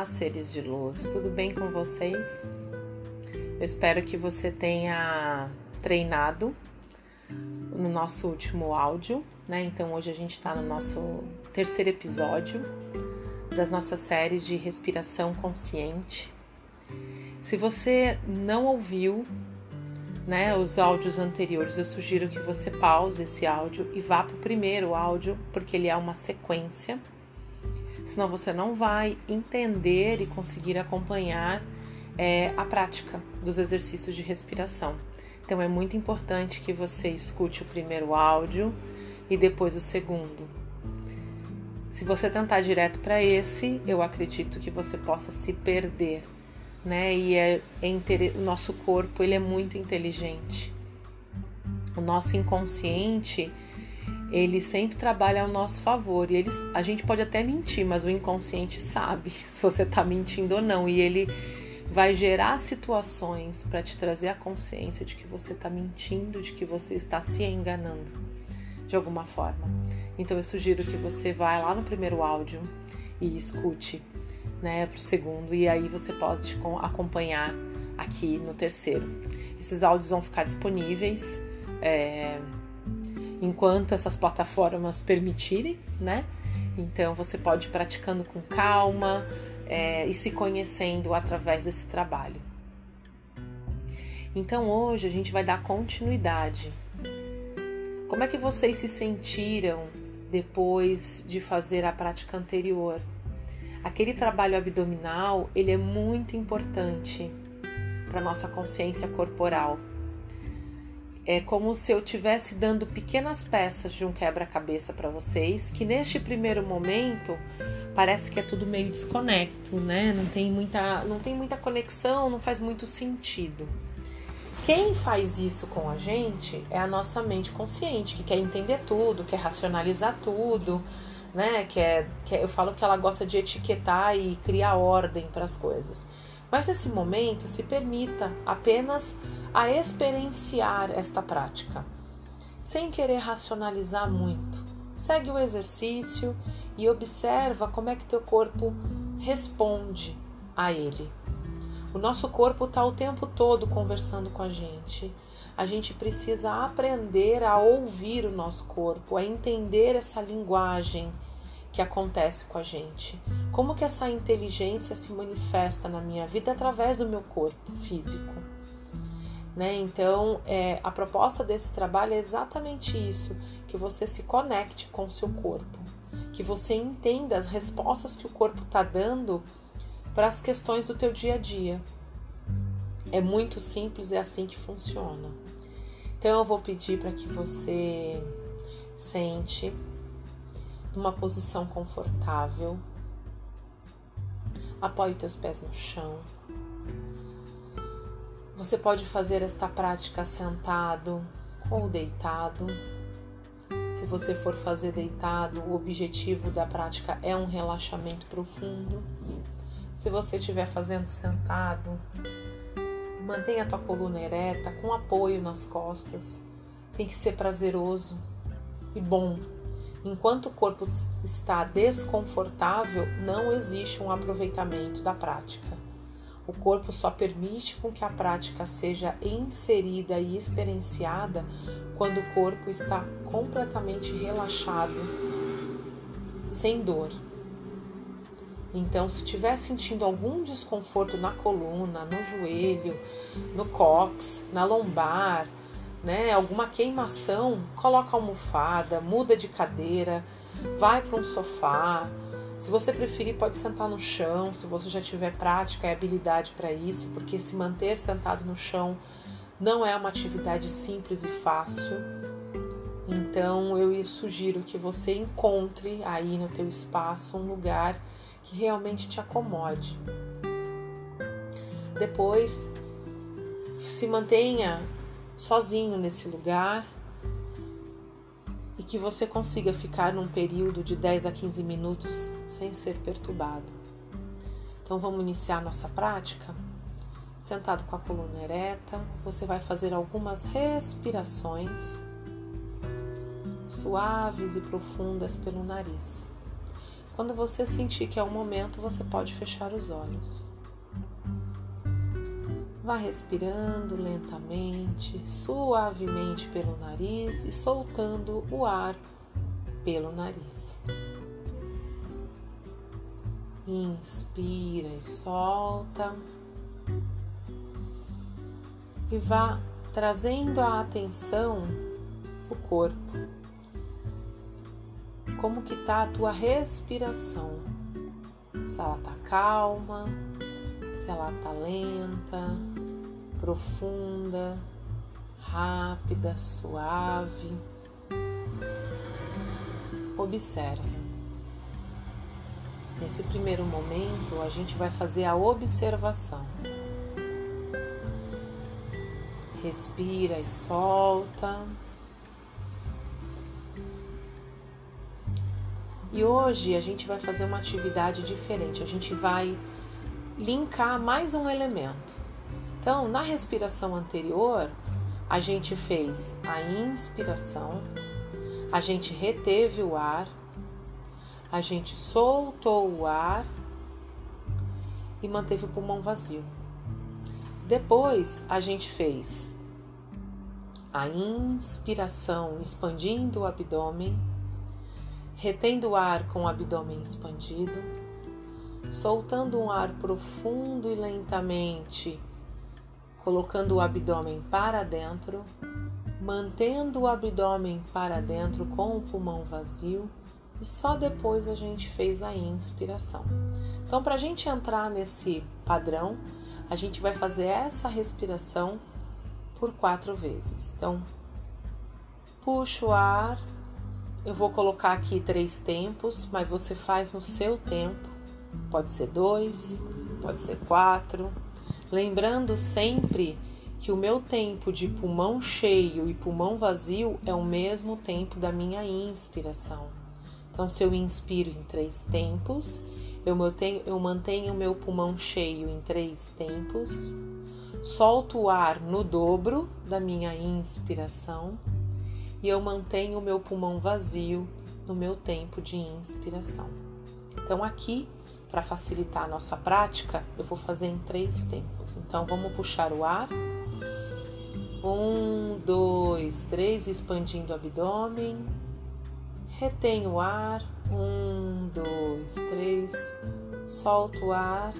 Olá, seres de luz, tudo bem com vocês? Eu espero que você tenha treinado no nosso último áudio, né? Então hoje a gente está no nosso terceiro episódio das nossas séries de respiração consciente. Se você não ouviu, né, os áudios anteriores, eu sugiro que você pause esse áudio e vá para o primeiro áudio, porque ele é uma sequência senão você não vai entender e conseguir acompanhar é, a prática dos exercícios de respiração. Então é muito importante que você escute o primeiro áudio e depois o segundo. Se você tentar direto para esse, eu acredito que você possa se perder, né? E é, é o nosso corpo ele é muito inteligente. O nosso inconsciente ele sempre trabalha ao nosso favor. E eles, a gente pode até mentir, mas o inconsciente sabe se você está mentindo ou não. E ele vai gerar situações para te trazer a consciência de que você está mentindo, de que você está se enganando de alguma forma. Então eu sugiro que você vá lá no primeiro áudio e escute, né, pro segundo e aí você pode acompanhar aqui no terceiro. Esses áudios vão ficar disponíveis. É, enquanto essas plataformas permitirem, né? Então você pode ir praticando com calma é, e se conhecendo através desse trabalho. Então hoje a gente vai dar continuidade. Como é que vocês se sentiram depois de fazer a prática anterior? Aquele trabalho abdominal ele é muito importante para nossa consciência corporal é como se eu estivesse dando pequenas peças de um quebra-cabeça para vocês, que neste primeiro momento parece que é tudo meio desconecto, né? Não tem muita, não tem muita conexão, não faz muito sentido. Quem faz isso com a gente é a nossa mente consciente, que quer entender tudo, quer racionalizar tudo, né? Que é, que é, eu falo que ela gosta de etiquetar e criar ordem para as coisas. Mas nesse momento, se permita apenas a experienciar esta prática, sem querer racionalizar muito. Segue o exercício e observa como é que teu corpo responde a ele. O nosso corpo está o tempo todo conversando com a gente. A gente precisa aprender a ouvir o nosso corpo, a entender essa linguagem que acontece com a gente. Como que essa inteligência se manifesta na minha vida através do meu corpo físico. Né? Então, é, a proposta desse trabalho é exatamente isso: que você se conecte com o seu corpo, que você entenda as respostas que o corpo está dando para as questões do teu dia a dia. É muito simples, é assim que funciona. Então, eu vou pedir para que você sente numa posição confortável. Apoie teus pés no chão. Você pode fazer esta prática sentado ou deitado. Se você for fazer deitado, o objetivo da prática é um relaxamento profundo. Se você estiver fazendo sentado, mantenha a tua coluna ereta com apoio nas costas. Tem que ser prazeroso e bom Enquanto o corpo está desconfortável, não existe um aproveitamento da prática. O corpo só permite com que a prática seja inserida e experienciada quando o corpo está completamente relaxado, sem dor. Então, se estiver sentindo algum desconforto na coluna, no joelho, no cox, na lombar, né, alguma queimação, coloca almofada, muda de cadeira, vai para um sofá. Se você preferir, pode sentar no chão, se você já tiver prática e habilidade para isso, porque se manter sentado no chão não é uma atividade simples e fácil. Então eu sugiro que você encontre aí no teu espaço um lugar que realmente te acomode. Depois se mantenha sozinho nesse lugar e que você consiga ficar num período de 10 a 15 minutos sem ser perturbado. Então vamos iniciar nossa prática. Sentado com a coluna ereta, você vai fazer algumas respirações suaves e profundas pelo nariz. Quando você sentir que é o momento, você pode fechar os olhos. Vá respirando lentamente, suavemente pelo nariz e soltando o ar pelo nariz. Inspira e solta. E vá trazendo a atenção o corpo. Como que tá a tua respiração? Se ela tá calma, se ela tá lenta, profunda, rápida, suave. Observe. Nesse primeiro momento, a gente vai fazer a observação. Respira e solta. E hoje a gente vai fazer uma atividade diferente. A gente vai linkar mais um elemento. Então, na respiração anterior, a gente fez a inspiração, a gente reteve o ar a gente soltou o ar e manteve o pulmão vazio. Depois a gente fez a inspiração, expandindo o abdômen, retendo o ar com o abdômen expandido, soltando um ar profundo e lentamente, colocando o abdômen para dentro, mantendo o abdômen para dentro com o pulmão vazio e só depois a gente fez a inspiração. Então, para a gente entrar nesse padrão, a gente vai fazer essa respiração por quatro vezes. Então, puxa o ar. Eu vou colocar aqui três tempos, mas você faz no seu tempo. Pode ser dois, pode ser quatro. Lembrando sempre que o meu tempo de pulmão cheio e pulmão vazio é o mesmo tempo da minha inspiração. Então, se eu inspiro em três tempos, eu mantenho, eu mantenho o meu pulmão cheio em três tempos, solto o ar no dobro da minha inspiração e eu mantenho o meu pulmão vazio no meu tempo de inspiração. Então, aqui, para facilitar a nossa prática, eu vou fazer em três tempos. Então, vamos puxar o ar. Um, dois, três, expandindo o abdômen. Retém o ar, um, dois, três, solto o ar,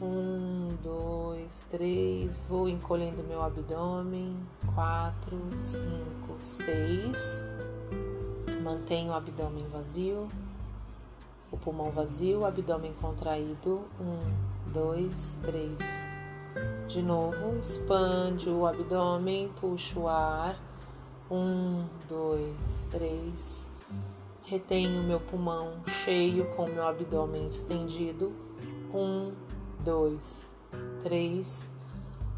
um, dois, três, vou encolhendo meu abdômen, quatro, cinco, seis, mantenho o abdômen vazio, o pulmão vazio, o abdômen contraído, um, dois, três. De novo, expande o abdômen, puxa o ar, um, dois, três. Retenho meu pulmão cheio com meu abdômen estendido. Um, dois, três.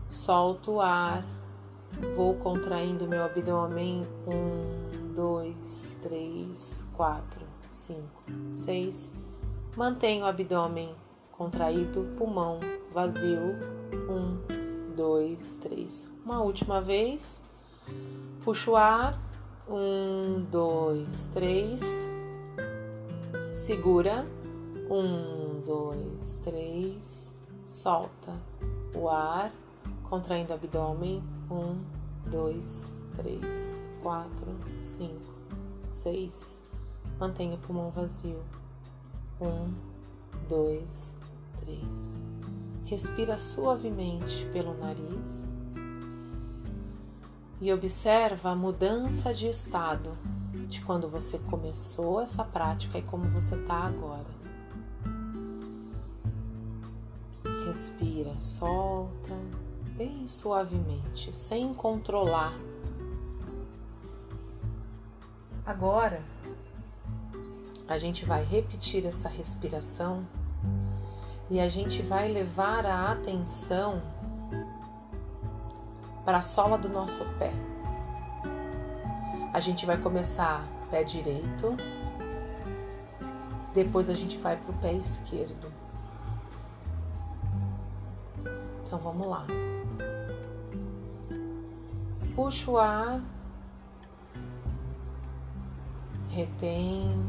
Solto o ar. Vou contraindo meu abdômen. Um, dois, três, quatro, cinco, seis. Mantenho o abdômen contraído, pulmão vazio. Um, dois, três. Uma última vez. Puxa o ar. Um, dois, três. Segura. Um, dois, três. Solta o ar, contraindo o abdômen. Um, dois, três, quatro, cinco, seis. Mantenha o pulmão vazio. Um, dois, três. Respira suavemente pelo nariz e observa a mudança de estado de quando você começou essa prática e como você está agora. Respira, solta bem suavemente, sem controlar. Agora, a gente vai repetir essa respiração e a gente vai levar a atenção para a sola do nosso pé. A gente vai começar pé direito, depois a gente vai para o pé esquerdo. Então vamos lá. Puxa o ar, retém,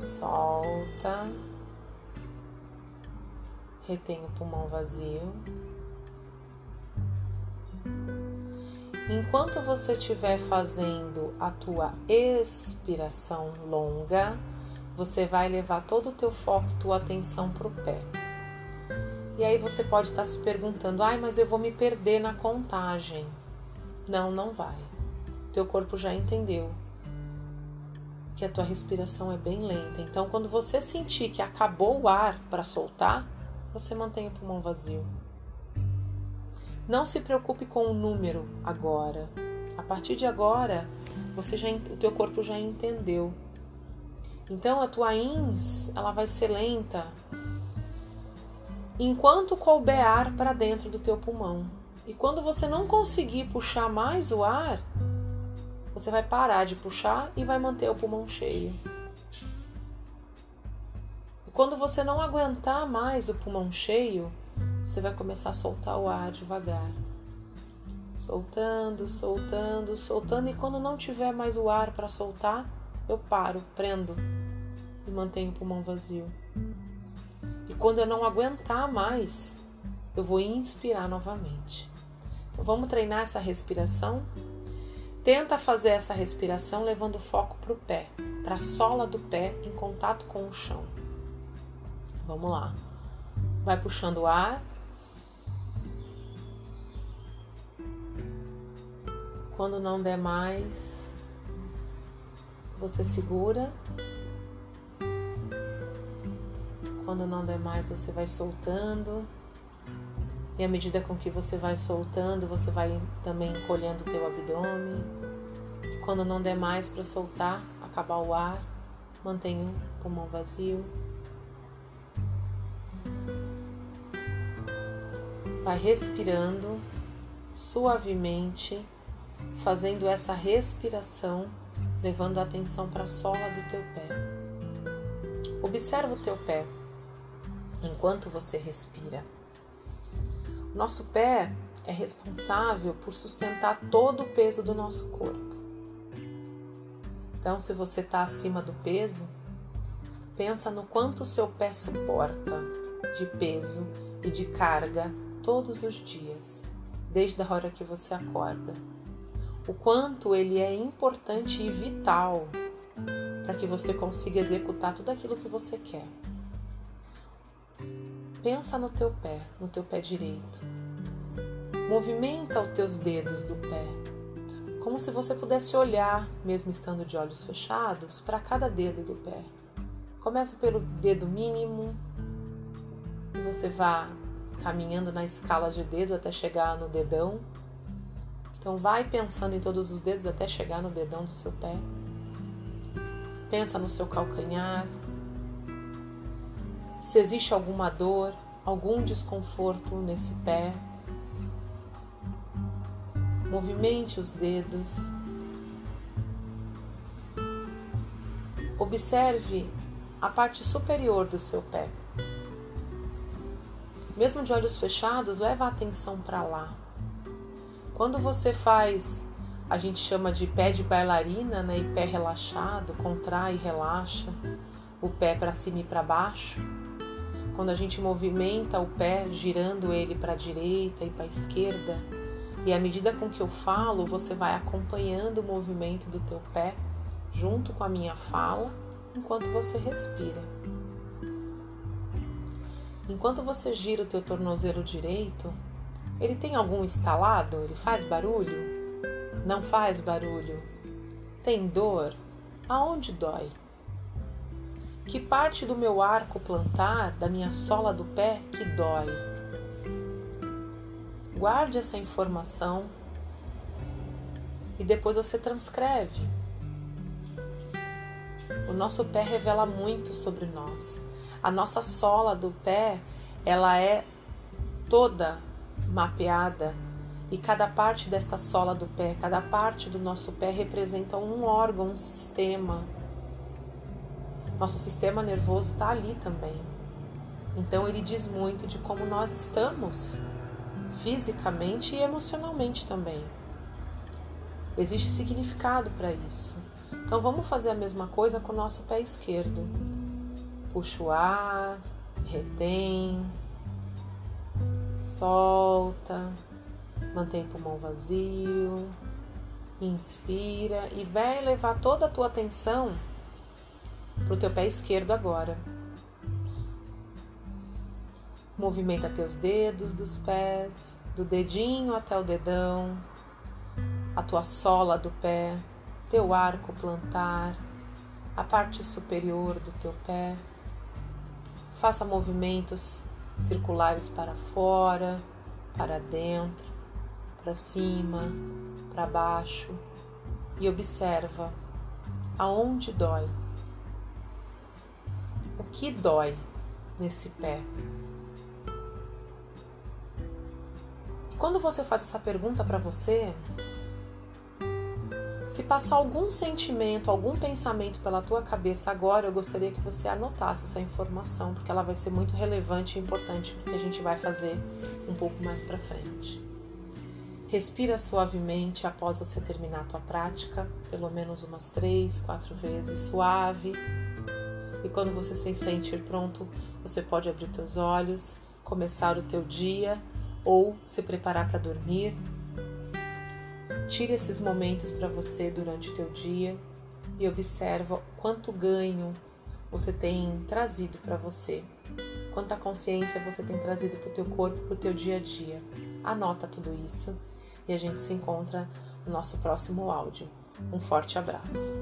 solta, retém o pulmão vazio. Enquanto você estiver fazendo a tua expiração longa, você vai levar todo o teu foco, tua atenção para o pé. E aí você pode estar se perguntando: "Ai, mas eu vou me perder na contagem". Não, não vai. Teu corpo já entendeu que a tua respiração é bem lenta. Então, quando você sentir que acabou o ar para soltar, você mantém o pulmão vazio. Não se preocupe com o número agora. A partir de agora, você já, o teu corpo já entendeu. Então a tua ins, ela vai ser lenta enquanto couber ar para dentro do teu pulmão. E quando você não conseguir puxar mais o ar, você vai parar de puxar e vai manter o pulmão cheio. E quando você não aguentar mais o pulmão cheio, você vai começar a soltar o ar devagar. Soltando, soltando, soltando. E quando não tiver mais o ar para soltar, eu paro, prendo e mantenho o pulmão vazio. E quando eu não aguentar mais, eu vou inspirar novamente. Então vamos treinar essa respiração. Tenta fazer essa respiração levando o foco para o pé, para a sola do pé em contato com o chão. Vamos lá. Vai puxando o ar Quando não der mais, você segura. Quando não der mais, você vai soltando. E à medida com que você vai soltando, você vai também encolhendo o teu abdômen. E quando não der mais para soltar, acabar o ar, mantenha o pulmão vazio. Vai respirando suavemente fazendo essa respiração, levando a atenção para a sola do teu pé. Observa o teu pé enquanto você respira. Nosso pé é responsável por sustentar todo o peso do nosso corpo. Então, se você está acima do peso, pensa no quanto o seu pé suporta de peso e de carga todos os dias, desde a hora que você acorda o quanto ele é importante e vital para que você consiga executar tudo aquilo que você quer. Pensa no teu pé, no teu pé direito. Movimenta os teus dedos do pé, como se você pudesse olhar, mesmo estando de olhos fechados, para cada dedo do pé. Comece pelo dedo mínimo e você vá caminhando na escala de dedo até chegar no dedão então vai pensando em todos os dedos até chegar no dedão do seu pé. Pensa no seu calcanhar. Se existe alguma dor, algum desconforto nesse pé. Movimente os dedos. Observe a parte superior do seu pé. Mesmo de olhos fechados, leva a atenção para lá. Quando você faz, a gente chama de pé de bailarina, né? E pé relaxado, contrai e relaxa o pé para cima e para baixo. Quando a gente movimenta o pé, girando ele para a direita e para a esquerda, e à medida com que eu falo, você vai acompanhando o movimento do teu pé junto com a minha fala, enquanto você respira. Enquanto você gira o teu tornozelo direito, ele tem algum estalado? Ele faz barulho? Não faz barulho? Tem dor? Aonde dói? Que parte do meu arco plantar, da minha sola do pé, que dói? Guarde essa informação e depois você transcreve. O nosso pé revela muito sobre nós. A nossa sola do pé, ela é toda mapeada e cada parte desta sola do pé, cada parte do nosso pé representa um órgão, um sistema. Nosso sistema nervoso está ali também. Então ele diz muito de como nós estamos fisicamente e emocionalmente também. Existe significado para isso. Então vamos fazer a mesma coisa com o nosso pé esquerdo. Puxa o ar, retém, solta, mantém o pulmão vazio, inspira e vai levar toda a tua atenção para o teu pé esquerdo agora. Movimenta teus dedos dos pés, do dedinho até o dedão, a tua sola do pé, teu arco plantar, a parte superior do teu pé. Faça movimentos circulares para fora, para dentro, para cima, para baixo e observa aonde dói. O que dói nesse pé? Quando você faz essa pergunta para você, se passar algum sentimento, algum pensamento pela tua cabeça agora, eu gostaria que você anotasse essa informação, porque ela vai ser muito relevante e importante porque a gente vai fazer um pouco mais para frente. Respira suavemente após você terminar a tua prática, pelo menos umas três, quatro vezes, suave. E quando você se sentir pronto, você pode abrir teus olhos, começar o teu dia ou se preparar para dormir. Tire esses momentos para você durante o teu dia e observa quanto ganho você tem trazido para você, quanta consciência você tem trazido para o teu corpo, para o teu dia a dia. Anota tudo isso e a gente se encontra no nosso próximo áudio. Um forte abraço.